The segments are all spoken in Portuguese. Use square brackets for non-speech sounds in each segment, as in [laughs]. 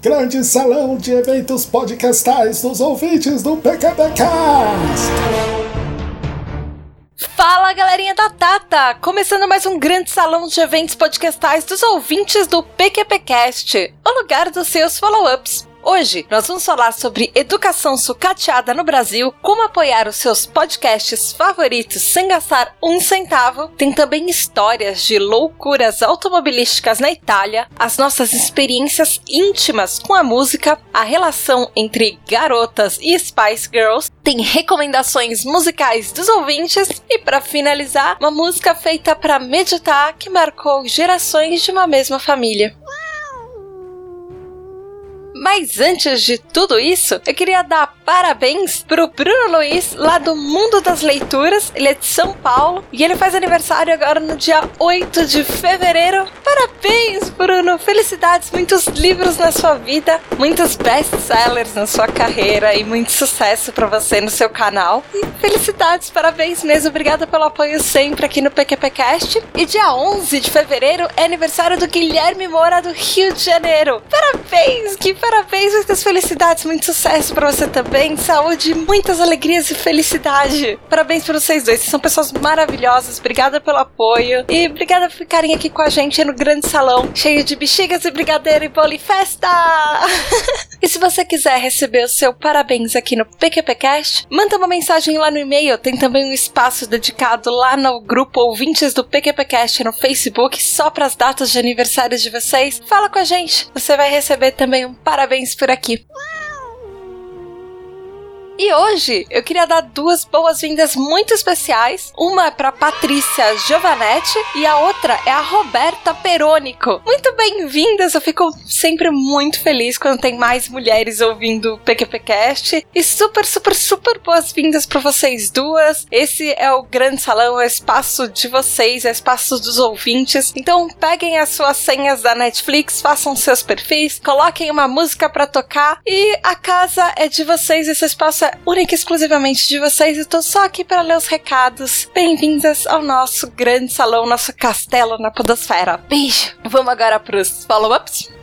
Grande salão de eventos podcastais dos ouvintes do PQPcast. Fala galerinha da Tata! Começando mais um grande salão de eventos podcastais dos ouvintes do PQPcast, o lugar dos seus follow-ups. Hoje nós vamos falar sobre educação sucateada no Brasil, como apoiar os seus podcasts favoritos sem gastar um centavo. Tem também histórias de loucuras automobilísticas na Itália, as nossas experiências íntimas com a música, a relação entre garotas e Spice Girls, tem recomendações musicais dos ouvintes e para finalizar, uma música feita para meditar que marcou gerações de uma mesma família. Mas antes de tudo isso, eu queria dar parabéns pro Bruno Luiz, lá do Mundo das Leituras. Ele é de São Paulo e ele faz aniversário agora no dia 8 de fevereiro. Parabéns, Bruno! Felicidades, muitos livros na sua vida, muitos best-sellers na sua carreira e muito sucesso para você no seu canal. E felicidades, parabéns mesmo. Obrigada pelo apoio sempre aqui no PQPcast. E dia 11 de fevereiro é aniversário do Guilherme Moura do Rio de Janeiro. Parabéns, que parabéns, muitas felicidades, muito sucesso para você também, saúde, muitas alegrias e felicidade. Parabéns para vocês dois, vocês são pessoas maravilhosas. Obrigada pelo apoio e obrigada por ficarem aqui com a gente no grande salão, cheio de bexigas e brigadeiro e bolo e festa. [laughs] e se você quiser receber o seu parabéns aqui no PQPcast, manda uma mensagem lá no e-mail. Tem também um espaço dedicado lá no grupo ouvintes do PQPcast no Facebook só para as datas de aniversário de vocês. Fala com a gente. Você vai receber também um parabéns parabéns por aqui. E hoje eu queria dar duas boas-vindas muito especiais. Uma é para Patrícia Giovanetti e a outra é a Roberta Perônico. Muito bem-vindas, eu fico sempre muito feliz quando tem mais mulheres ouvindo o PQPcast. E super, super, super boas-vindas para vocês duas. Esse é o grande salão, é o espaço de vocês, é o espaço dos ouvintes. Então peguem as suas senhas da Netflix, façam seus perfis, coloquem uma música para tocar e a casa é de vocês, esse espaço é única e exclusivamente de vocês. Eu tô só aqui para ler os recados. Bem-vindas ao nosso grande salão, nosso castelo na Podosfera. Beijo! Vamos agora pros follow-ups?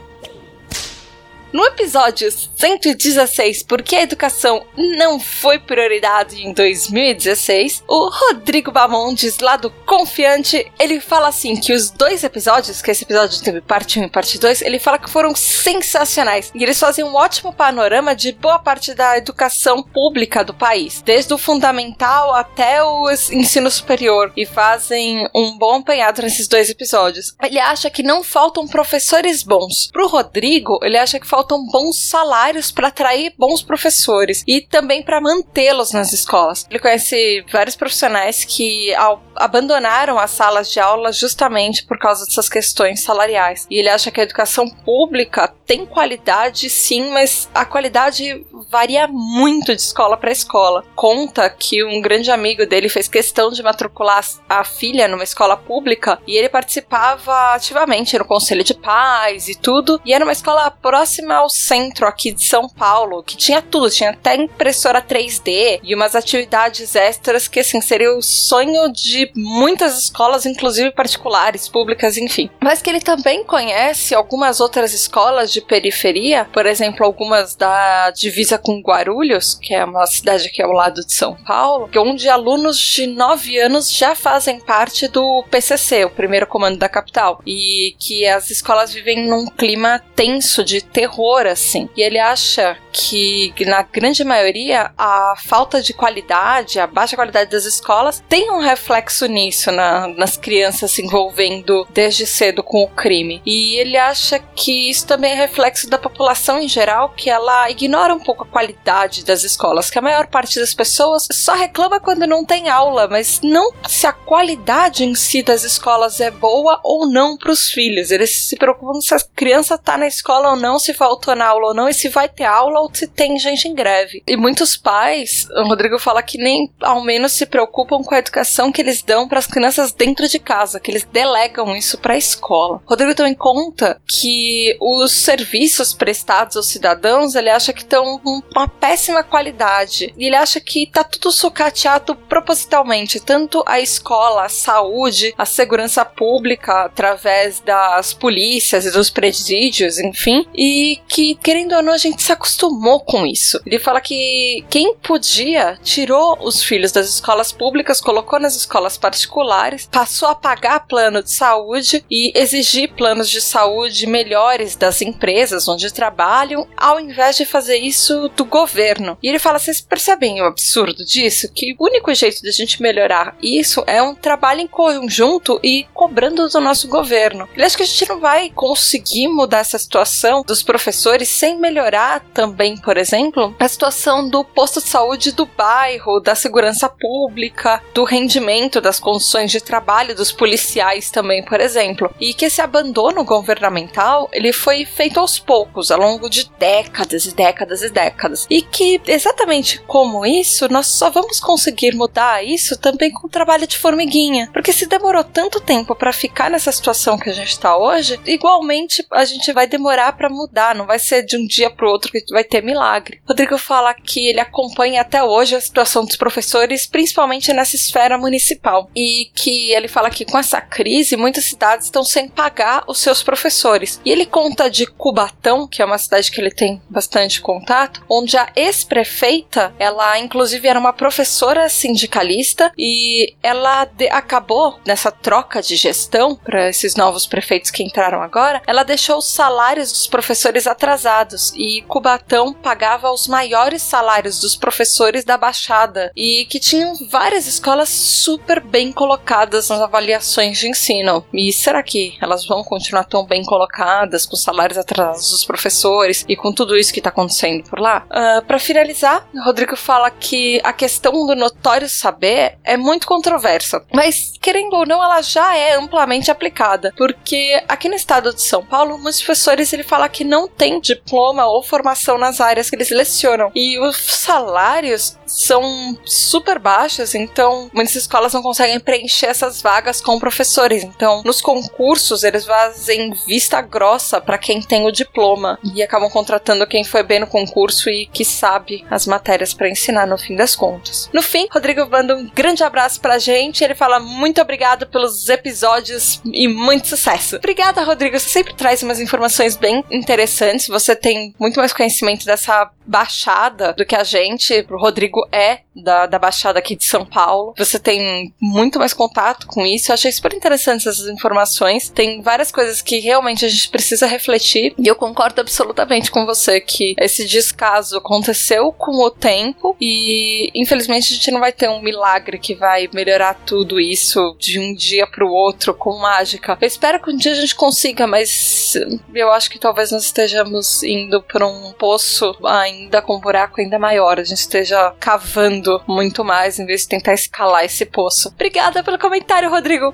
No episódio 116, Porque a Educação Não Foi Prioridade em 2016, o Rodrigo Bamondes, lá do Confiante, ele fala assim que os dois episódios, que esse episódio teve parte 1 e parte 2, ele fala que foram sensacionais. E eles fazem um ótimo panorama de boa parte da educação pública do país, desde o fundamental até o ensino superior, e fazem um bom apanhado nesses dois episódios. Ele acha que não faltam professores bons. Pro Rodrigo, ele acha que faltam faltam bons salários para atrair bons professores e também para mantê-los nas escolas. Ele conhece vários profissionais que ao, abandonaram as salas de aula justamente por causa dessas questões salariais. E ele acha que a educação pública tem qualidade, sim, mas a qualidade varia muito de escola para escola. Conta que um grande amigo dele fez questão de matricular a filha numa escola pública e ele participava ativamente no conselho de pais e tudo, e era uma escola próxima ao centro aqui de São Paulo, que tinha tudo, tinha até impressora 3D e umas atividades extras que assim seria o sonho de muitas escolas, inclusive particulares, públicas, enfim. Mas que ele também conhece algumas outras escolas de periferia, por exemplo, algumas da divisa com Guarulhos, que é uma cidade aqui ao lado de São Paulo, onde alunos de 9 anos já fazem parte do PCC, o primeiro comando da capital, e que as escolas vivem num clima tenso de terror terror, assim. E ele acha que, na grande maioria, a falta de qualidade, a baixa qualidade das escolas tem um reflexo nisso, na, nas crianças se envolvendo desde cedo com o crime. E ele acha que isso também é reflexo da população em geral, que ela ignora um pouco a qualidade das escolas, que a maior parte das pessoas só reclama quando não tem aula, mas não se a qualidade em si das escolas é boa ou não para os filhos. Eles se preocupam se a criança está na escola ou não, se faltou na aula ou não, e se vai ter aula ou se tem gente em greve. E muitos pais, o Rodrigo fala que nem ao menos se preocupam com a educação que eles dão para as crianças dentro de casa, que eles delegam isso para a escola. Rodrigo também conta que os serviços prestados aos cidadãos, ele acha que estão com uma péssima qualidade. E ele acha que tá tudo sucateado propositalmente, tanto a escola, a saúde, a segurança pública através das polícias e dos presídios, enfim, e que querendo ou não a gente se acostumou com isso. Ele fala que quem podia tirou os filhos das escolas públicas, colocou nas escolas particulares, passou a pagar plano de saúde e exigir planos de saúde melhores das empresas onde trabalham, ao invés de fazer isso do governo. E ele fala: vocês percebem o absurdo disso? Que o único jeito de a gente melhorar isso é um trabalho em conjunto e cobrando do nosso governo. Ele acha que a gente não vai conseguir mudar essa situação dos professores sem melhorar também, por exemplo, a situação do posto de saúde do bairro, da segurança pública, do rendimento das condições de trabalho dos policiais também, por exemplo. E que esse abandono governamental, ele foi feito aos poucos, ao longo de décadas e décadas e décadas. E que exatamente como isso, nós só vamos conseguir mudar isso também com o trabalho de formiguinha. Porque se demorou tanto tempo para ficar nessa situação que a gente está hoje, igualmente a gente vai demorar para mudar, não vai ser de um dia para o outro que vai ter milagre. Rodrigo fala que ele acompanha até hoje a situação dos professores, principalmente nessa esfera municipal, e que ele fala que com essa crise muitas cidades estão sem pagar os seus professores. E ele conta de Cubatão, que é uma cidade que ele tem bastante contato, onde a ex-prefeita, ela inclusive era uma professora sindicalista e ela acabou nessa troca de gestão para esses novos prefeitos que entraram agora, ela deixou os salários dos professores atrasados. E Cubatão pagava os maiores salários dos professores da Baixada. E que tinham várias escolas super bem colocadas nas avaliações de ensino. E será que elas vão continuar tão bem colocadas com salários atrasados dos professores e com tudo isso que está acontecendo por lá? Uh, ah, Para finalizar, Rodrigo fala que a questão do notório saber é muito controversa, mas querendo ou não, ela já é amplamente aplicada, porque aqui no estado de São Paulo, muitos professores ele fala que não tem diploma ou formação nas áreas que eles lecionam e os salários são super baixos, então muitas escolas não conseguem preencher essas vagas com professores. Então, nos concursos, eles fazem vista grossa para quem tem o diploma e acabam contratando quem foi bem no concurso e que sabe as matérias para ensinar no fim das contas. No fim, Rodrigo manda um grande abraço pra gente. Ele fala muito obrigado pelos episódios e muito sucesso. Obrigada, Rodrigo. Você sempre traz umas informações bem interessantes. Você tem muito mais conhecimento dessa baixada do que a gente. O Rodrigo é da, da Baixada aqui de São Paulo. Você tem muito mais contato com isso. Eu achei super interessante essas informações. Tem várias coisas que realmente a gente precisa refletir. E eu concordo absolutamente com você que esse descaso aconteceu com o tempo e infelizmente a gente não vai ter um milagre que vai melhorar tudo isso de um dia para o outro com mágica. Eu espero que um dia a gente consiga, mas eu acho que talvez nós estejamos indo para um poço ainda com um buraco ainda maior. A gente esteja cavando muito mais em vez de tentar escalar esse poço. Obrigada pelo comentário, Rodrigo.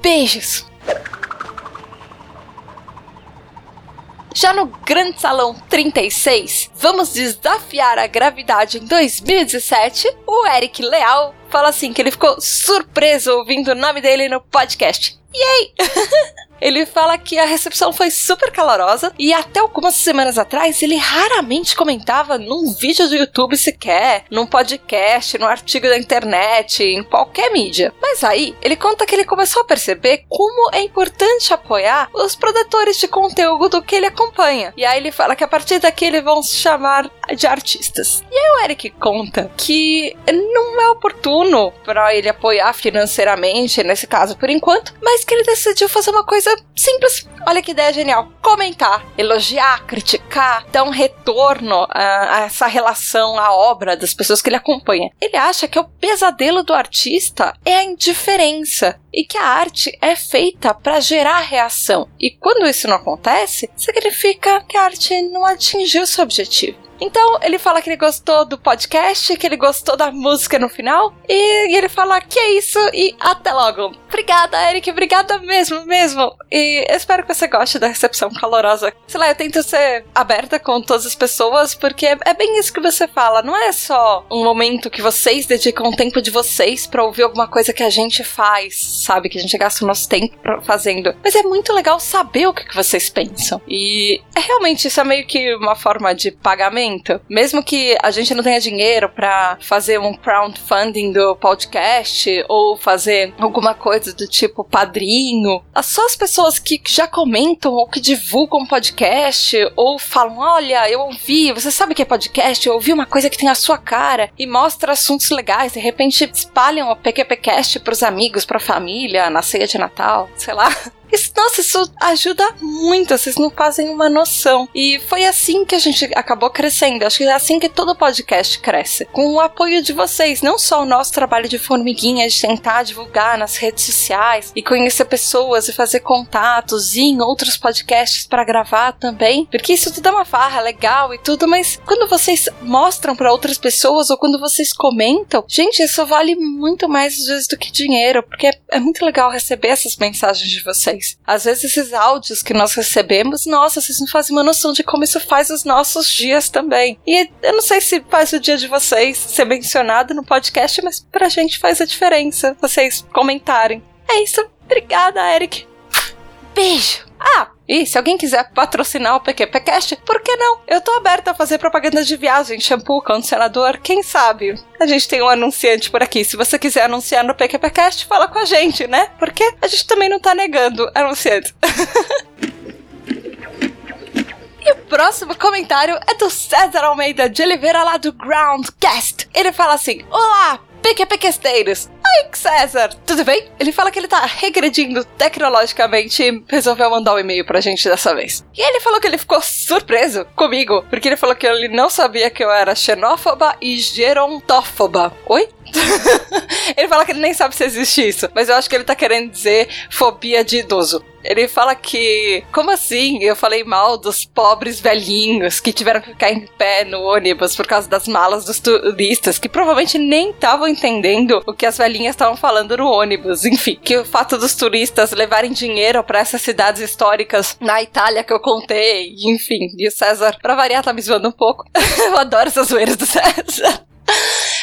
Beijos. Já no Grande Salão 36, vamos desafiar a gravidade em 2017. O Eric Leal fala assim que ele ficou surpreso ouvindo o nome dele no podcast. Yay! [laughs] Ele fala que a recepção foi super calorosa e até algumas semanas atrás ele raramente comentava num vídeo do YouTube sequer, num podcast, num artigo da internet, em qualquer mídia. Mas aí ele conta que ele começou a perceber como é importante apoiar os produtores de conteúdo que ele acompanha. E aí ele fala que a partir daqui eles vão se chamar de artistas. E aí o Eric conta que não é oportuno para ele apoiar financeiramente, nesse caso por enquanto, mas que ele decidiu fazer uma coisa simples. Olha que ideia genial. Comentar, elogiar, criticar, dar um retorno a, a essa relação, à obra das pessoas que ele acompanha. Ele acha que o pesadelo do artista é a indiferença. E que a arte é feita para gerar reação. E quando isso não acontece, significa que a arte não atingiu seu objetivo. Então, ele fala que ele gostou do podcast, que ele gostou da música no final. E, ele fala que é isso e até logo. Obrigada, Eric. Obrigada mesmo, mesmo. E espero que você goste da recepção calorosa. Sei lá, eu tento ser aberta com todas as pessoas, porque é, é bem isso que você fala. Não é só um momento que vocês dedicam o tempo de vocês para ouvir alguma coisa que a gente faz, sabe? Que a gente gasta o nosso tempo fazendo. Mas é muito legal saber o que, vocês pensam. E é realmente isso é meio que uma forma de pagamento mesmo que a gente não tenha dinheiro para fazer um crowdfunding do podcast ou fazer alguma coisa do tipo padrinho, só as pessoas que já comentam ou que divulgam podcast ou falam: Olha, eu ouvi, você sabe o que é podcast? Eu ouvi uma coisa que tem a sua cara e mostra assuntos legais, de repente espalham o PQPcast pros amigos, pra família, na ceia de Natal, sei lá. Isso, nossa, isso ajuda muito, vocês não fazem uma noção. E foi assim que a gente acabou crescendo. Acho que é assim que todo podcast cresce. Com o apoio de vocês, não só o nosso trabalho de formiguinha, de tentar divulgar nas redes sociais e conhecer pessoas e fazer contatos e em outros podcasts para gravar também. Porque isso tudo é uma farra legal e tudo, mas quando vocês mostram para outras pessoas ou quando vocês comentam, gente, isso vale muito mais às vezes do que dinheiro, porque é, é muito legal receber essas mensagens de vocês Às vezes esses áudios que nós recebemos, nossa, vocês não fazem uma noção de como isso faz os nossos dias também. E eu não sei se faz o dia de vocês ser mencionado no podcast, mas pra gente faz a diferença vocês comentarem. É isso. Obrigada, Eric. Beijo. Ah, e se alguém quiser patrocinar o PQPcast, por que não? Eu tô aberta a fazer propaganda de viagem, shampoo, condicionador, quem sabe? A gente tem um anunciante por aqui. Se você quiser anunciar no PQPcast, fala com a gente, né? Porque a gente também não tá negando anunciantes. [laughs] E o próximo comentário é do César Almeida de Oliveira, lá do Groundcast. Ele fala assim: Olá, PQPquesteiros! Oi, César! Tudo bem? Ele fala que ele tá regredindo tecnologicamente e resolveu mandar um e-mail pra gente dessa vez. E ele falou que ele ficou surpreso comigo, porque ele falou que ele não sabia que eu era xenófoba e gerontófoba. Oi? [laughs] ele fala que ele nem sabe se existe isso, mas eu acho que ele tá querendo dizer fobia de idoso. Ele fala que, como assim? Eu falei mal dos pobres velhinhos que tiveram que ficar em pé no ônibus por causa das malas dos turistas, que provavelmente nem estavam entendendo o que as velhinhas estavam falando no ônibus. Enfim, que o fato dos turistas levarem dinheiro para essas cidades históricas na Itália que eu contei, enfim. E o César, pra variar, tá me zoando um pouco. [laughs] eu adoro essas zoeiras do César.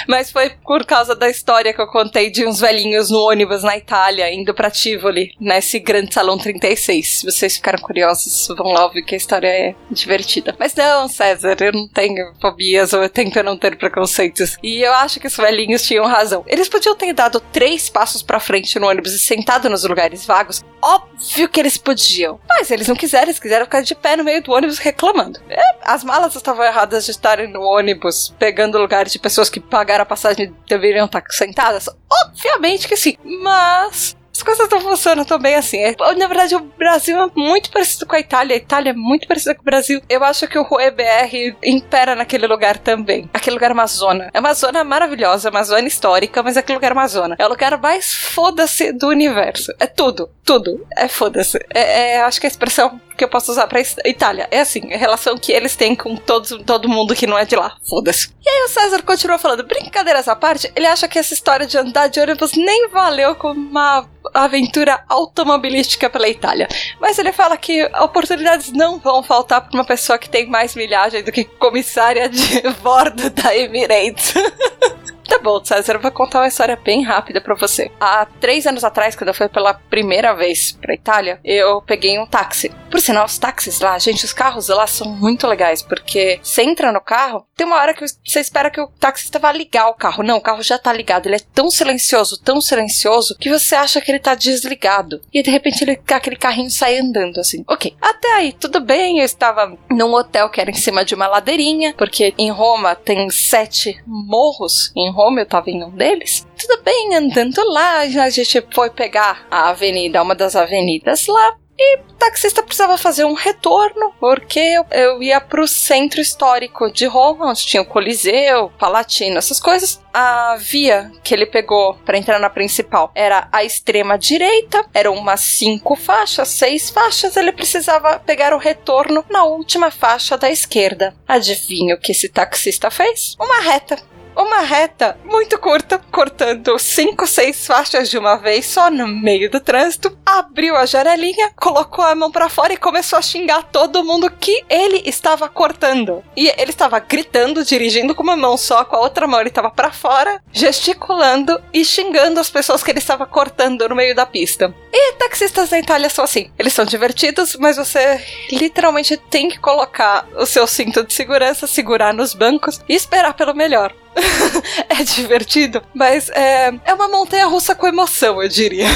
Mas foi por causa da história que eu contei de uns velhinhos no ônibus na Itália, indo pra Tivoli, nesse grande salão 36. Se vocês ficaram curiosos, vão lá ouvir que a história é divertida. Mas não, César, eu não tenho fobias ou eu tento não ter preconceitos. E eu acho que os velhinhos tinham razão. Eles podiam ter dado três passos pra frente no ônibus e sentado nos lugares vagos. Óbvio que eles podiam. Mas eles não quiseram, eles quiseram ficar de pé no meio do ônibus reclamando. É, as malas estavam erradas de estarem no ônibus, pegando lugares de pessoas que pagaram a passagem deveriam estar sentadas? Obviamente que sim. Mas as coisas não funcionam tão bem assim. É, na verdade, o Brasil é muito parecido com a Itália. A Itália é muito parecida com o Brasil. Eu acho que o RueBR impera naquele lugar também. Aquele lugar Amazônia. É uma zona maravilhosa, uma zona histórica, mas é aquele lugar Amazônia. É o lugar mais foda-se do universo. É tudo, tudo. É foda-se. É, é, acho que a expressão que eu posso usar pra Itália. É assim, a relação que eles têm com todos, todo mundo que não é de lá. Foda-se. E aí o César continua falando, brincadeiras à parte, ele acha que essa história de andar de ônibus nem valeu como uma aventura automobilística pela Itália. Mas ele fala que oportunidades não vão faltar para uma pessoa que tem mais milhagem do que comissária de [laughs] bordo da Emirates. [laughs] Tá bom, César, eu vou contar uma história bem rápida para você. Há três anos atrás, quando eu fui pela primeira vez pra Itália, eu peguei um táxi. Por sinal, os táxis lá, gente, os carros lá são muito legais, porque você entra no carro, tem uma hora que você espera que o taxista vá ligar o carro. Não, o carro já tá ligado. Ele é tão silencioso, tão silencioso, que você acha que ele tá desligado. E de repente ele, aquele carrinho sai andando assim. Ok, até aí, tudo bem. Eu estava num hotel que era em cima de uma ladeirinha, porque em Roma tem sete morros em Roma, eu tava em um deles. Tudo bem, andando lá, a gente foi pegar a avenida, uma das avenidas lá. E o taxista precisava fazer um retorno, porque eu, eu ia pro centro histórico de Roma, onde tinha o Coliseu, Palatino, essas coisas. A via que ele pegou para entrar na principal era a extrema direita, eram umas cinco faixas, seis faixas. Ele precisava pegar o retorno na última faixa da esquerda. Adivinha o que esse taxista fez? Uma reta uma reta muito curta, cortando cinco, seis faixas de uma vez só no meio do trânsito, abriu a janelinha, colocou a mão para fora e começou a xingar todo mundo que ele estava cortando. E ele estava gritando, dirigindo com uma mão só, com a outra mão ele estava para fora, gesticulando e xingando as pessoas que ele estava cortando no meio da pista. E taxistas na Itália são assim, eles são divertidos, mas você literalmente tem que colocar o seu cinto de segurança, segurar nos bancos e esperar pelo melhor. [laughs] é divertido, mas é, é uma montanha russa com emoção, eu diria.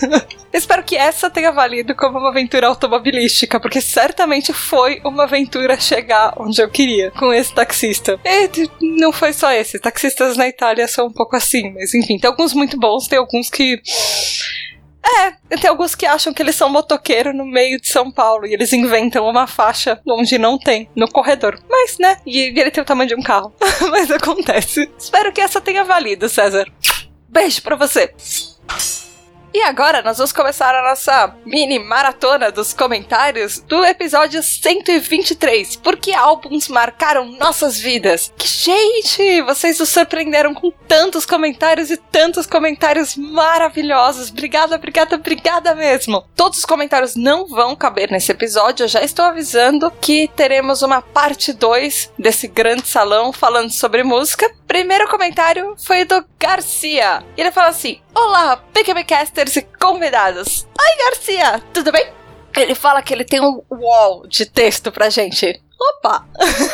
[laughs] Espero que essa tenha valido como uma aventura automobilística, porque certamente foi uma aventura chegar onde eu queria com esse taxista. E não foi só esse, taxistas na Itália são um pouco assim, mas enfim, tem alguns muito bons, tem alguns que é, tem alguns que acham que eles são motoqueiro no meio de São Paulo e eles inventam uma faixa onde não tem, no corredor. Mas, né? E ele tem o tamanho de um carro. [laughs] Mas acontece. Espero que essa tenha valido, César. Beijo pra você. E agora nós vamos começar a nossa mini maratona dos comentários do episódio 123. Porque álbuns marcaram nossas vidas. Que gente, vocês nos surpreenderam com tantos comentários e tantos comentários maravilhosos. Obrigada, obrigada, obrigada mesmo. Todos os comentários não vão caber nesse episódio. Eu já estou avisando que teremos uma parte 2 desse grande salão falando sobre música. Primeiro comentário foi do Garcia. Ele fala assim: Olá, PQBcasters e convidados. Oi, Garcia, tudo bem? Ele fala que ele tem um wall de texto pra gente. Opa!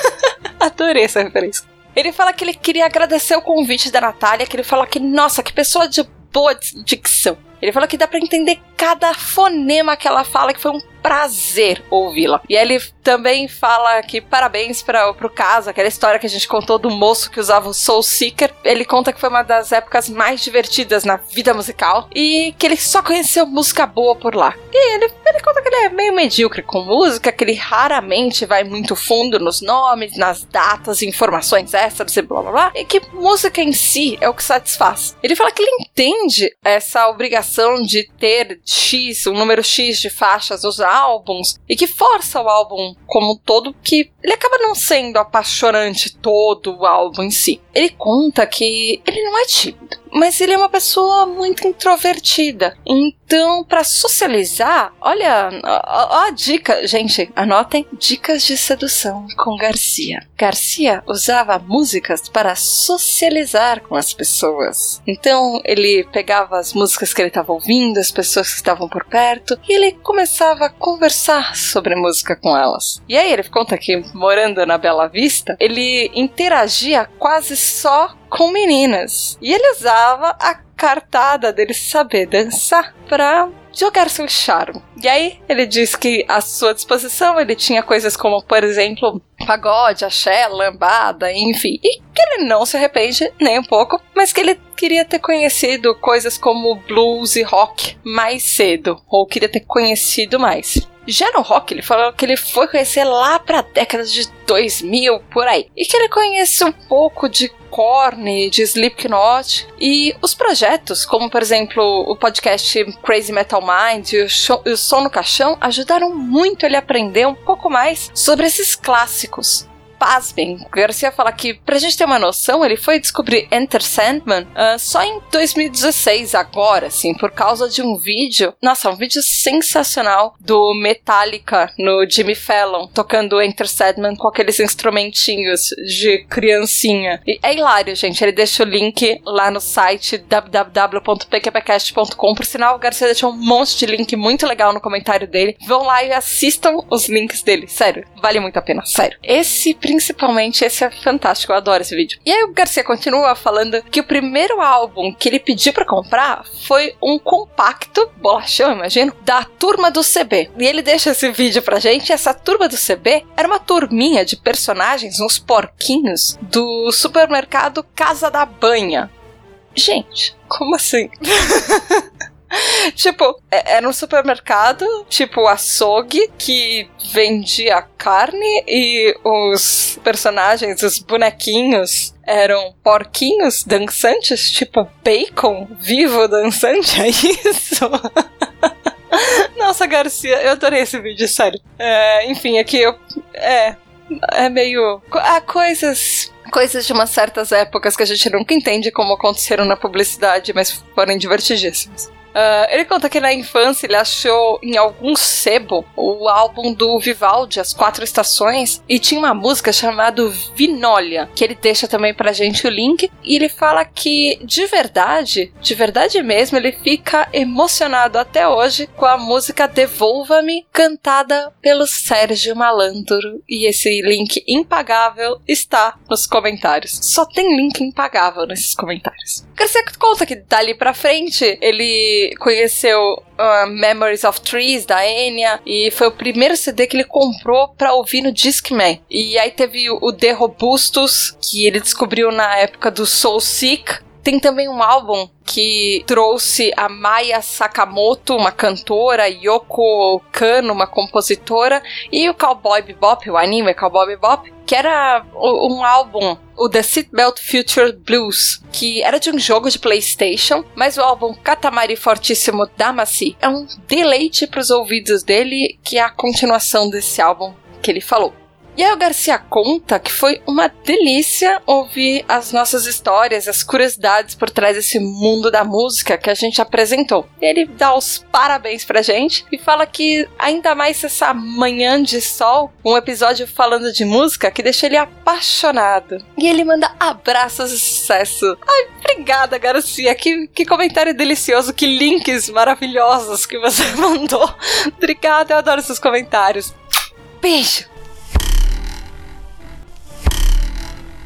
[laughs] Adorei essa referência. Ele fala que ele queria agradecer o convite da Natália, que ele fala que, nossa, que pessoa de boa dicção. Ele fala que dá para entender cada fonema que ela fala, que foi um prazer ouvi-la. E ele também fala que parabéns para pro caso, aquela história que a gente contou do moço que usava o Soul Seeker. Ele conta que foi uma das épocas mais divertidas na vida musical e que ele só conheceu música boa por lá. E ele, ele conta que ele é meio medíocre com música, que ele raramente vai muito fundo nos nomes, nas datas, informações extras e blá blá blá, e que música em si é o que satisfaz. Ele fala que ele entende essa obrigação de ter X, um número X de faixas nos álbuns e que força o álbum como todo que ele acaba não sendo apaixonante todo o álbum em si. Ele conta que ele não é tímido mas ele é uma pessoa muito introvertida. Então, para socializar, olha, ó, a dica, gente, anotem dicas de sedução com Garcia. Garcia usava músicas para socializar com as pessoas. Então, ele pegava as músicas que ele estava ouvindo, as pessoas que estavam por perto, e ele começava a conversar sobre música com elas. E aí ele conta que morando na Bela Vista, ele interagia quase só com meninas. E ele usava a cartada dele saber dançar pra jogar seu charme. E aí, ele diz que à sua disposição ele tinha coisas como, por exemplo, pagode, axé, lambada, enfim. E que ele não se arrepende nem um pouco, mas que ele queria ter conhecido coisas como blues e rock mais cedo, ou queria ter conhecido mais. Já no rock, ele falou que ele foi conhecer lá pra década de 2000, por aí. E que ele conhece um pouco de Korn, de Slipknot e os projetos, como por exemplo o podcast Crazy Metal Mind e o, show, o Som no Caixão, ajudaram muito ele a aprender um pouco mais sobre esses clássicos pasmem, Garcia fala que, pra gente ter uma noção, ele foi descobrir Enter Sandman uh, só em 2016, agora, assim, por causa de um vídeo, nossa, um vídeo sensacional do Metallica no Jimmy Fallon, tocando Enter Sandman com aqueles instrumentinhos de criancinha. E é hilário, gente, ele deixa o link lá no site www.pqpcast.com, por sinal, o Garcia deixou um monte de link muito legal no comentário dele. Vão lá e assistam os links dele, sério, vale muito a pena, sério. Esse principalmente esse é fantástico, eu adoro esse vídeo. E aí o Garcia continua falando que o primeiro álbum que ele pediu para comprar foi um compacto, bolachão, imagino, da turma do CB. E ele deixa esse vídeo pra gente. Essa turma do CB era uma turminha de personagens, uns porquinhos, do supermercado Casa da Banha. Gente, como assim? [laughs] [laughs] tipo, é, era um supermercado, tipo açougue, que vendia carne e os personagens, os bonequinhos, eram porquinhos dançantes, tipo bacon vivo dançante, [laughs] é isso? [laughs] Nossa, Garcia, eu adorei esse vídeo, sério. É, enfim, aqui eu. É. É meio. Há coisas coisas de umas certas épocas que a gente nunca entende como aconteceram na publicidade, mas foram divertidíssimas. Uh, ele conta que na infância ele achou em algum sebo o álbum do Vivaldi, As Quatro Estações, e tinha uma música chamada Vinólia, que ele deixa também pra gente o link, e ele fala que de verdade, de verdade mesmo, ele fica emocionado até hoje com a música Devolva-me, cantada pelo Sérgio Malandro, e esse link impagável está nos comentários. Só tem link impagável nesses comentários. Garcia conta que dali pra frente ele conheceu uh, Memories of Trees da Enya e foi o primeiro CD que ele comprou pra ouvir no Discman. E aí teve o, o The Robustus, que ele descobriu na época do Soul Sick. Tem também um álbum que trouxe a Maya Sakamoto, uma cantora, Yoko Kano, uma compositora, e o Cowboy Bebop, o anime Cowboy Bebop, que era um álbum, o The Seatbelt Future Blues, que era de um jogo de PlayStation, mas o álbum Katamari Fortíssimo Damacy é um deleite para os ouvidos dele, que é a continuação desse álbum que ele falou. E aí o Garcia conta que foi uma delícia ouvir as nossas histórias, as curiosidades por trás desse mundo da música que a gente apresentou. Ele dá os parabéns pra gente e fala que ainda mais essa manhã de sol, um episódio falando de música que deixa ele apaixonado. E ele manda abraços e sucesso. Ai, obrigada, Garcia. Que, que comentário delicioso, que links maravilhosos que você [laughs] mandou. Obrigada, eu adoro seus comentários. Beijo!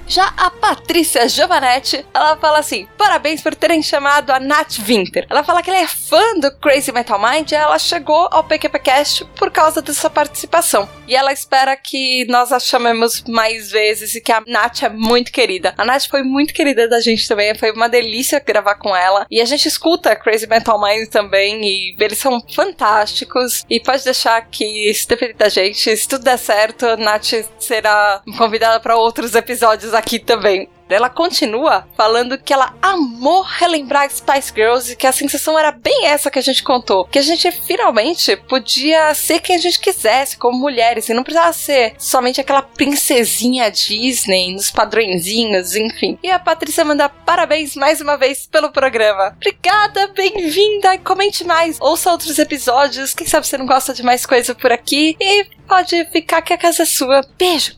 Já a Patrícia Giovanetti, ela fala assim: parabéns por terem chamado a Nat Winter. Ela fala que ela é fã do Crazy Metal Mind e ela chegou ao PQPcast por causa dessa participação. E ela espera que nós a chamemos mais vezes e que a Nath é muito querida. A Nath foi muito querida da gente também, foi uma delícia gravar com ela. E a gente escuta Crazy Metal Mind também e eles são fantásticos. E pode deixar que, se depender da gente, se tudo der certo, a Nath será convidada para outros episódios aqui também. Ela continua falando que ela amou relembrar Spice Girls e que a sensação era bem essa que a gente contou. Que a gente finalmente podia ser quem a gente quisesse, como mulheres, e não precisava ser somente aquela princesinha Disney, nos padrõezinhos, enfim. E a Patrícia manda parabéns mais uma vez pelo programa. Obrigada, bem-vinda, comente mais, ouça outros episódios, quem sabe você não gosta de mais coisa por aqui, e pode ficar que a casa é sua. Beijo!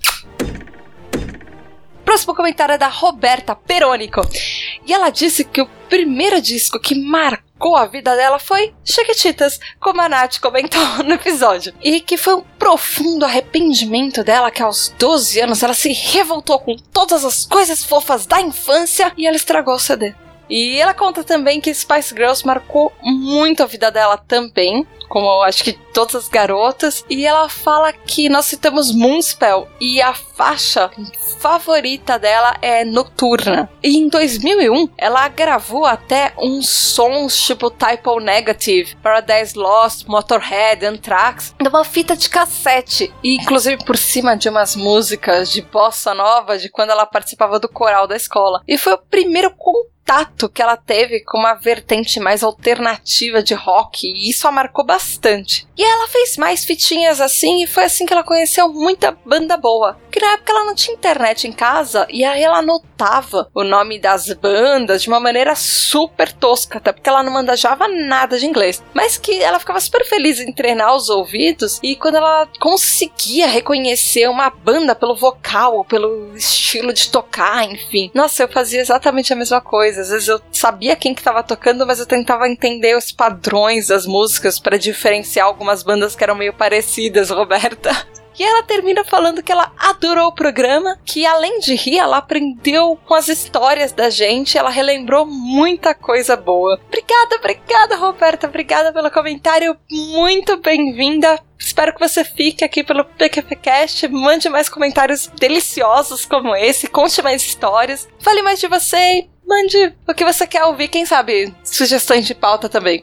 Próximo comentário é da Roberta Perônico. E ela disse que o primeiro disco que marcou a vida dela foi Chiquititas, como a Nath comentou [laughs] no episódio. E que foi um profundo arrependimento dela que aos 12 anos ela se revoltou com todas as coisas fofas da infância e ela estragou o CD. E ela conta também que Spice Girls marcou muito a vida dela também, como acho que todas as garotas. E ela fala que nós citamos Moonspell e a faixa favorita dela é Noturna. E em 2001 ela gravou até uns sons tipo Typo Negative, Paradise Lost, Motorhead, Anthrax, numa fita de cassete. E inclusive por cima de umas músicas de bossa nova de quando ela participava do coral da escola. E foi o primeiro contato contato que ela teve com uma vertente mais alternativa de rock, e isso a marcou bastante. E ela fez mais fitinhas assim, e foi assim que ela conheceu muita banda boa. Que na época ela não tinha internet em casa, e aí ela anotava o nome das bandas de uma maneira super tosca, até porque ela não mandajava nada de inglês. Mas que ela ficava super feliz em treinar os ouvidos, e quando ela conseguia reconhecer uma banda pelo vocal, pelo estilo de tocar, enfim. Nossa, eu fazia exatamente a mesma coisa às vezes eu sabia quem que tava tocando, mas eu tentava entender os padrões das músicas para diferenciar algumas bandas que eram meio parecidas, Roberta. E ela termina falando que ela adorou o programa, que além de rir, ela aprendeu com as histórias da gente, ela relembrou muita coisa boa. Obrigada, obrigada, Roberta, obrigada pelo comentário, muito bem-vinda. Espero que você fique aqui pelo PQPcast, mande mais comentários deliciosos como esse, conte mais histórias, fale mais de você mande o que você quer ouvir, quem sabe sugestões de pauta também.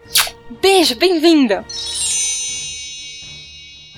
Beijo, bem-vinda!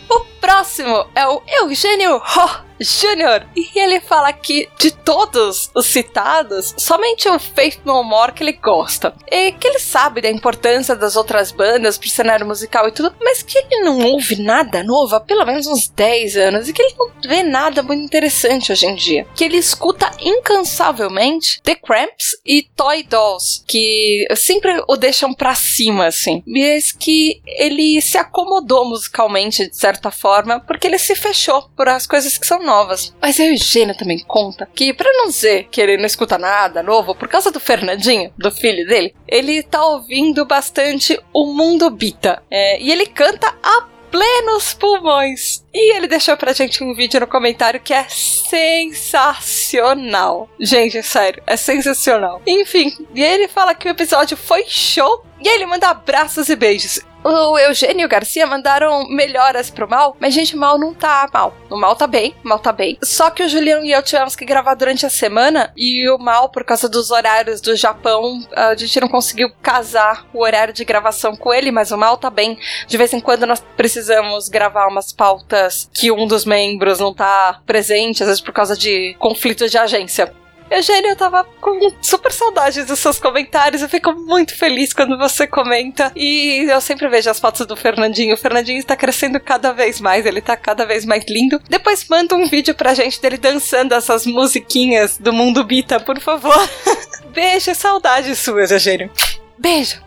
O próximo é o Eugênio Ho Júnior. E ele fala que de todos os citados, somente o Faith No More que ele gosta. E que ele sabe da importância das outras bandas pro cenário musical e tudo, mas que ele não ouve nada novo há pelo menos uns 10 anos e que ele não vê nada muito interessante hoje em dia. Que ele escuta incansavelmente The Cramps e Toy Dolls, que sempre o deixam pra cima, assim. Mas que ele se acomodou musicalmente, de certa forma, porque ele se fechou por as coisas que são novas. Mas a Eugênia também conta que, pra não dizer que ele não escuta nada novo, por causa do Fernandinho, do filho dele, ele tá ouvindo bastante o Mundo Bita. É, e ele canta a plenos pulmões. E ele deixou pra gente um vídeo no comentário que é sensacional. Gente, é sério, é sensacional. Enfim, e ele fala que o episódio foi show. E ele manda abraços e beijos o Eugênio e o Garcia mandaram melhoras pro mal, mas, gente, o mal não tá mal. O mal tá bem, o mal tá bem. Só que o Juliano e eu tivemos que gravar durante a semana e o mal, por causa dos horários do Japão, a gente não conseguiu casar o horário de gravação com ele, mas o mal tá bem. De vez em quando nós precisamos gravar umas pautas que um dos membros não tá presente, às vezes por causa de conflitos de agência. Eugênio, eu tava com super saudades dos seus comentários. Eu fico muito feliz quando você comenta. E eu sempre vejo as fotos do Fernandinho. O Fernandinho está crescendo cada vez mais, ele tá cada vez mais lindo. Depois manda um vídeo pra gente dele dançando essas musiquinhas do mundo Bita, por favor. [laughs] Beijo, saudades suas, Eugênio. Beijo.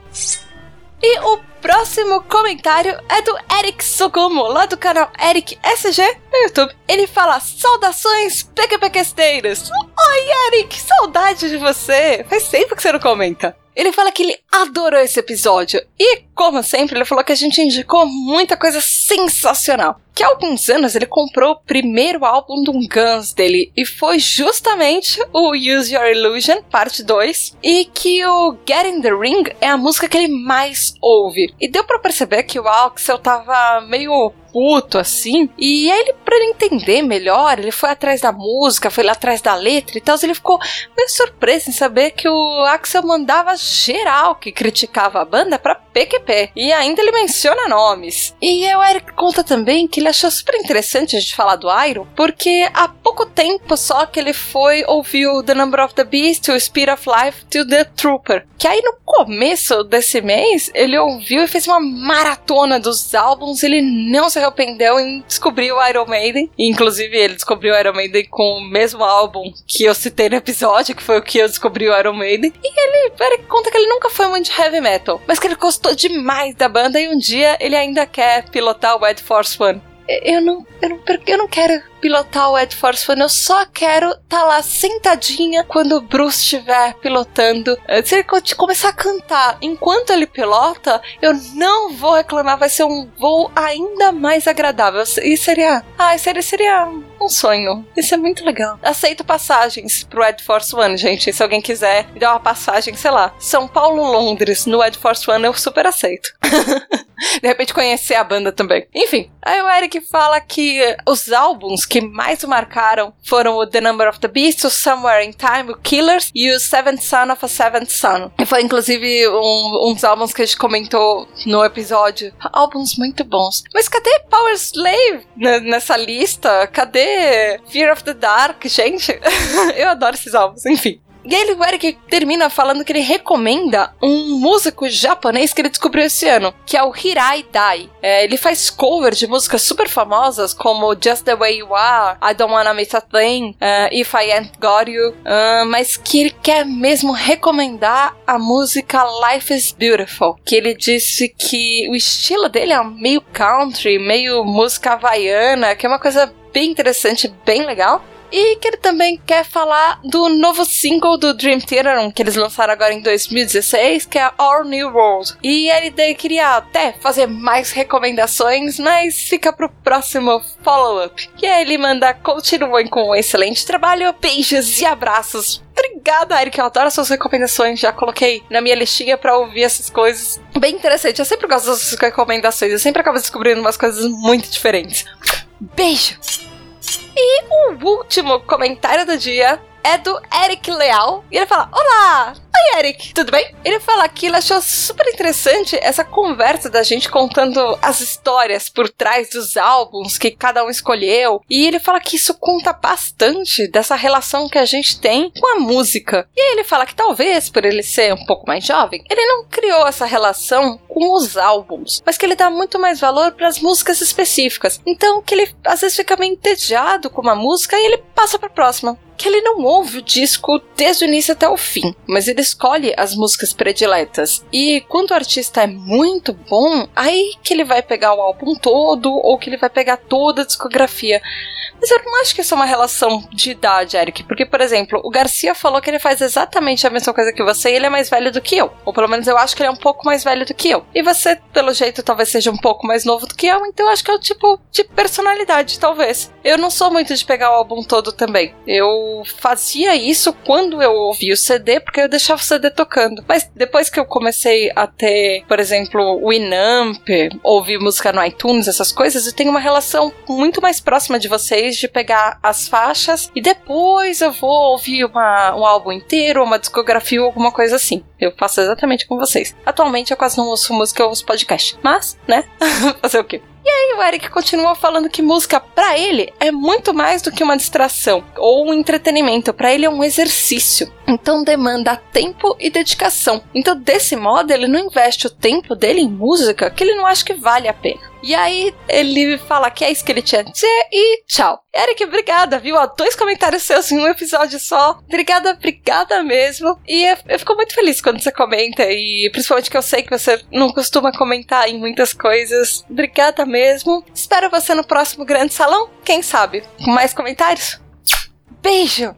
E o próximo comentário é do Eric Sogomo, lá do canal Eric SG no YouTube. Ele fala: Saudações, PQPQesteiros! Oi, Eric, saudade de você! Faz tempo que você não comenta. Ele fala que ele adorou esse episódio. E, como sempre, ele falou que a gente indicou muita coisa sensacional. Que há alguns anos ele comprou o primeiro álbum do Guns dele. E foi justamente o Use Your Illusion, parte 2. E que o Get in the Ring é a música que ele mais ouve. E deu para perceber que o Axel tava meio puto, assim. E aí, ele, pra ele entender melhor, ele foi atrás da música, foi lá atrás da letra e tal. Ele ficou meio surpreso em saber que o Axel mandava geral que criticava a banda pra PQP. E ainda ele menciona nomes. E o Eric conta também que ele achou super interessante a gente falar do Iron, porque há pouco tempo só que ele foi ouvir o The Number of the Beast, o Speed of Life, to The Trooper. Que aí no começo desse mês ele ouviu e fez uma maratona dos álbuns, ele não se arrependeu em descobrir o Iron Maiden. Inclusive, ele descobriu o Iron Maiden com o mesmo álbum que eu citei no episódio, que foi o que eu descobri o Iron Maiden. E ele, ele conta que ele nunca foi muito de heavy metal, mas que ele gostou demais da banda e um dia ele ainda quer pilotar o Ed Force One. Eu não, eu não, eu não quero pilotar o Ed Force One, eu só quero estar tá lá sentadinha quando o Bruce estiver pilotando. Eh, se ele começar a cantar enquanto ele pilota, eu não vou reclamar, vai ser um voo ainda mais agradável. E seria. Ah, seria, seria um sonho. Isso é muito legal. Aceito passagens pro Ed Force One, gente. Se alguém quiser me dar uma passagem, sei lá, São Paulo, Londres, no Ed Force One, eu super aceito. [laughs] De repente conhecer a banda também. Enfim, aí o Eric fala que os álbuns que mais o marcaram foram o The Number of the Beast, o Somewhere in Time, o Killers e o Seventh Son of a Seventh Son. E foi inclusive um, um dos álbuns que a gente comentou no episódio. Álbuns muito bons. Mas cadê Power Slave nessa lista? Cadê Fear of the Dark, gente? [laughs] Eu adoro esses álbuns, enfim. E aí o Eric termina falando que ele recomenda um músico japonês que ele descobriu esse ano, que é o Hirai Dai. É, ele faz cover de músicas super famosas como Just the Way You Are, I Don't Wanna Miss a Thing, uh, If I Ain't Got You, uh, mas que ele quer mesmo recomendar a música Life is Beautiful, que ele disse que o estilo dele é meio country, meio música havaiana, que é uma coisa bem interessante, bem legal. E que ele também quer falar do novo single do Dream Theater, que eles lançaram agora em 2016, que é Our New World. E ele queria até fazer mais recomendações, mas fica pro próximo follow-up. E aí ele manda continuem com um excelente trabalho, beijos e abraços Obrigada, Eric. Eu adoro suas recomendações. Já coloquei na minha listinha pra ouvir essas coisas. Bem interessante. Eu sempre gosto das suas recomendações. Eu sempre acabo descobrindo umas coisas muito diferentes. Beijo! E o último comentário do dia é do Eric Leal. E ele fala: Olá! Oi, Eric, tudo bem? Ele fala que ele achou super interessante essa conversa da gente contando as histórias por trás dos álbuns que cada um escolheu. E ele fala que isso conta bastante dessa relação que a gente tem com a música. E aí ele fala que talvez, por ele ser um pouco mais jovem, ele não criou essa relação com os álbuns, mas que ele dá muito mais valor para as músicas específicas. Então, que ele às vezes fica meio entediado com uma música e ele passa para a próxima que ele não ouve o disco desde o início até o fim, mas ele escolhe as músicas prediletas. E quando o artista é muito bom, aí que ele vai pegar o álbum todo ou que ele vai pegar toda a discografia. Mas eu não acho que isso é uma relação de idade, Eric. Porque, por exemplo, o Garcia falou que ele faz exatamente a mesma coisa que você e ele é mais velho do que eu. Ou pelo menos eu acho que ele é um pouco mais velho do que eu. E você, pelo jeito, talvez seja um pouco mais novo do que eu. Então eu acho que é o tipo de personalidade, talvez. Eu não sou muito de pegar o álbum todo também. Eu fazia isso quando eu ouvia o CD, porque eu deixava o CD tocando. Mas depois que eu comecei a ter, por exemplo, o Inamp, ouvir música no iTunes, essas coisas, eu tenho uma relação muito mais próxima de vocês de pegar as faixas e depois eu vou ouvir uma, um álbum inteiro, uma discografia ou alguma coisa assim. Eu faço exatamente com vocês. Atualmente eu quase não ouço música, eu ouço podcast. Mas, né? [laughs] Fazer o quê? E aí o Eric continua falando que música para ele é muito mais do que uma distração ou um entretenimento, para ele é um exercício. Então demanda tempo e dedicação. Então desse modo ele não investe o tempo dele em música que ele não acha que vale a pena. E aí ele fala que é isso que ele tinha a dizer e tchau. Eric, obrigada, viu? Ó, dois comentários seus em um episódio só. Obrigada, obrigada mesmo. E eu, eu fico muito feliz quando você comenta, e principalmente que eu sei que você não costuma comentar em muitas coisas. Obrigada mesmo. Espero você no próximo Grande Salão. Quem sabe? Com mais comentários? Beijo!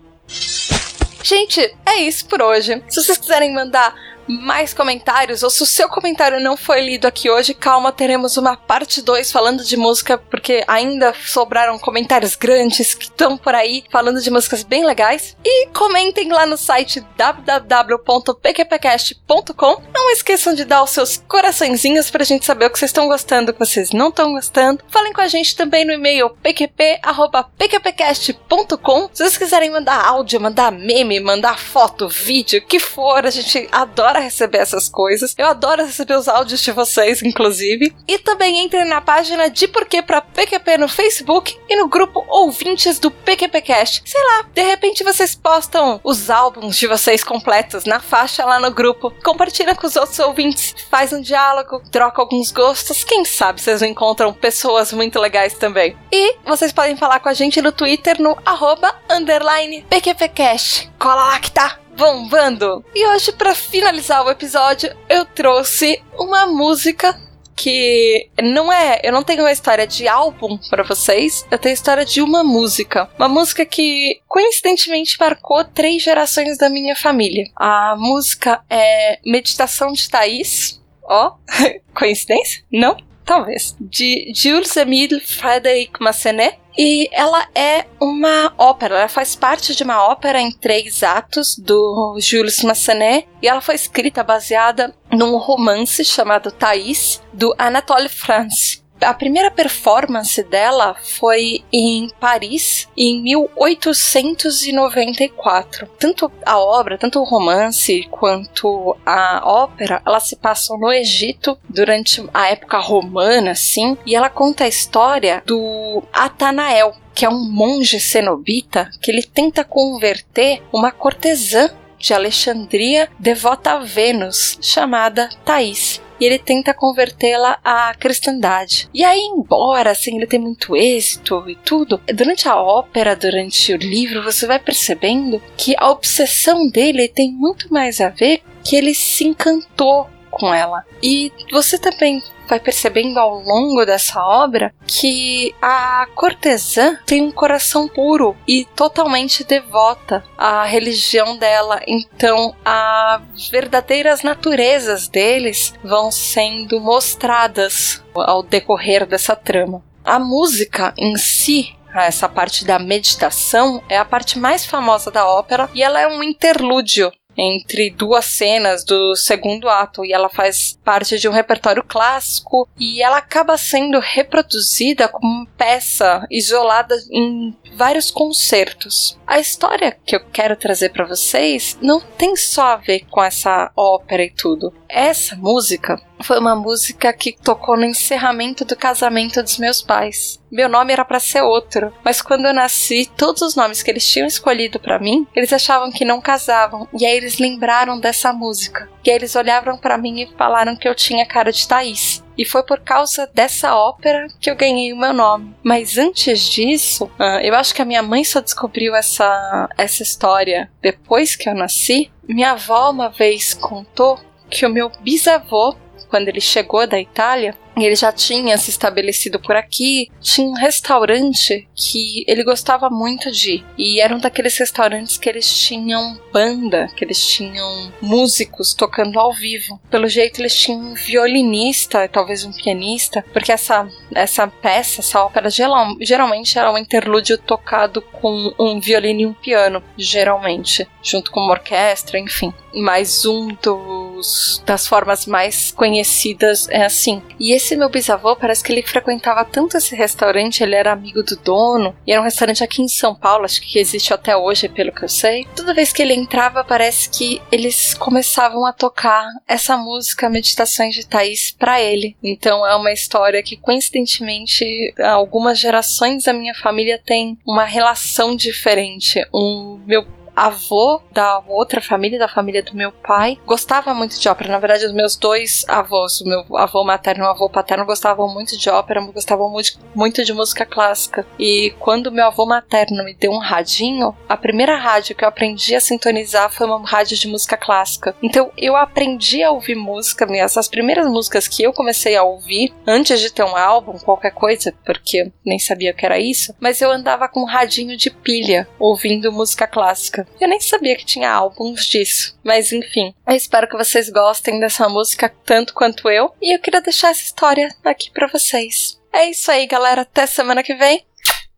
Gente, é isso por hoje. Se vocês quiserem mandar mais comentários, ou se o seu comentário não foi lido aqui hoje, calma, teremos uma parte 2 falando de música, porque ainda sobraram comentários grandes que estão por aí falando de músicas bem legais. E comentem lá no site www.pqpcast.com. Não esqueçam de dar os seus coraçõezinhos pra gente saber o que vocês estão gostando, o que vocês não estão gostando. Falem com a gente também no e-mail pqp.pqpcast.com. Se vocês quiserem mandar áudio, mandar meme, mandar foto, vídeo, o que for, a gente adora receber essas coisas. Eu adoro receber os áudios de vocês, inclusive. E também entrem na página de Porquê para PQP no Facebook e no grupo Ouvintes do PQPcast. Sei lá, de repente vocês postam os álbuns de vocês completos na faixa lá no grupo. Compartilha com os outros ouvintes, faz um diálogo, troca alguns gostos. Quem sabe vocês encontram pessoas muito legais também. E vocês podem falar com a gente no Twitter no arroba underline PQPcast. Cola lá que tá! Bombando. E hoje, para finalizar o episódio, eu trouxe uma música que não é, eu não tenho uma história de álbum para vocês, eu tenho a história de uma música, uma música que coincidentemente marcou três gerações da minha família. A música é Meditação de Thaís. Ó, oh, [laughs] coincidência? Não? Talvez. De Jules Emile Frédéric Massenet. E ela é uma ópera, ela faz parte de uma ópera em três atos do Jules Massenet e ela foi escrita baseada num romance chamado Thaís, do Anatole France a primeira performance dela foi em Paris em 1894. Tanto a obra, tanto o romance quanto a ópera, elas se passam no Egito durante a época romana, assim, e ela conta a história do Atanael, que é um monge cenobita que ele tenta converter uma cortesã de Alexandria devota a Vênus, chamada Thais e ele tenta convertê-la à cristandade. E aí, embora assim ele tenha muito êxito e tudo, durante a ópera, durante o livro, você vai percebendo que a obsessão dele tem muito mais a ver que ele se encantou com ela. E você também vai percebendo ao longo dessa obra que a cortesã tem um coração puro e totalmente devota à religião dela. Então, as verdadeiras naturezas deles vão sendo mostradas ao decorrer dessa trama. A música em si essa parte da meditação é a parte mais famosa da ópera e ela é um interlúdio entre duas cenas do segundo ato e ela faz parte de um repertório clássico e ela acaba sendo reproduzida como peça isolada em vários concertos. A história que eu quero trazer para vocês não tem só a ver com essa ópera e tudo. Essa música foi uma música que tocou no encerramento do casamento dos meus pais. Meu nome era para ser outro, mas quando eu nasci, todos os nomes que eles tinham escolhido para mim, eles achavam que não casavam, e aí eles lembraram dessa música. E aí eles olhavam para mim e falaram que eu tinha cara de Thaís. E foi por causa dessa ópera que eu ganhei o meu nome. Mas antes disso, ah, eu acho que a minha mãe só descobriu essa, essa história depois que eu nasci. Minha avó uma vez contou que o meu bisavô, quando ele chegou da Itália, ele já tinha se estabelecido por aqui. Tinha um restaurante que ele gostava muito de ir. E era um daqueles restaurantes que eles tinham banda, que eles tinham músicos tocando ao vivo. Pelo jeito, eles tinham um violinista, talvez um pianista, porque essa, essa peça, essa ópera, geral, geralmente era um interlúdio tocado com um violino e um piano, geralmente, junto com uma orquestra, enfim. Mas um dos, das formas mais conhecidas é assim. E esse meu bisavô parece que ele frequentava tanto esse restaurante, ele era amigo do dono, e era um restaurante aqui em São Paulo, acho que existe até hoje, pelo que eu sei. Toda vez que ele entrava, parece que eles começavam a tocar essa música Meditações de Thaís para ele. Então é uma história que coincidentemente algumas gerações da minha família têm uma relação diferente. Um meu avô da outra família, da família do meu pai, gostava muito de ópera. Na verdade, os meus dois avós, o meu avô materno e o avô paterno, gostavam muito de ópera, gostavam muito, de música clássica. E quando meu avô materno me deu um radinho, a primeira rádio que eu aprendi a sintonizar foi uma rádio de música clássica. Então eu aprendi a ouvir música, essas primeiras músicas que eu comecei a ouvir antes de ter um álbum, qualquer coisa, porque nem sabia o que era isso, mas eu andava com um radinho de pilha ouvindo música clássica. Eu nem sabia que tinha álbuns disso. Mas enfim, eu espero que vocês gostem dessa música tanto quanto eu. E eu queria deixar essa história aqui para vocês. É isso aí, galera. Até semana que vem.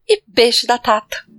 E beijo da Tata.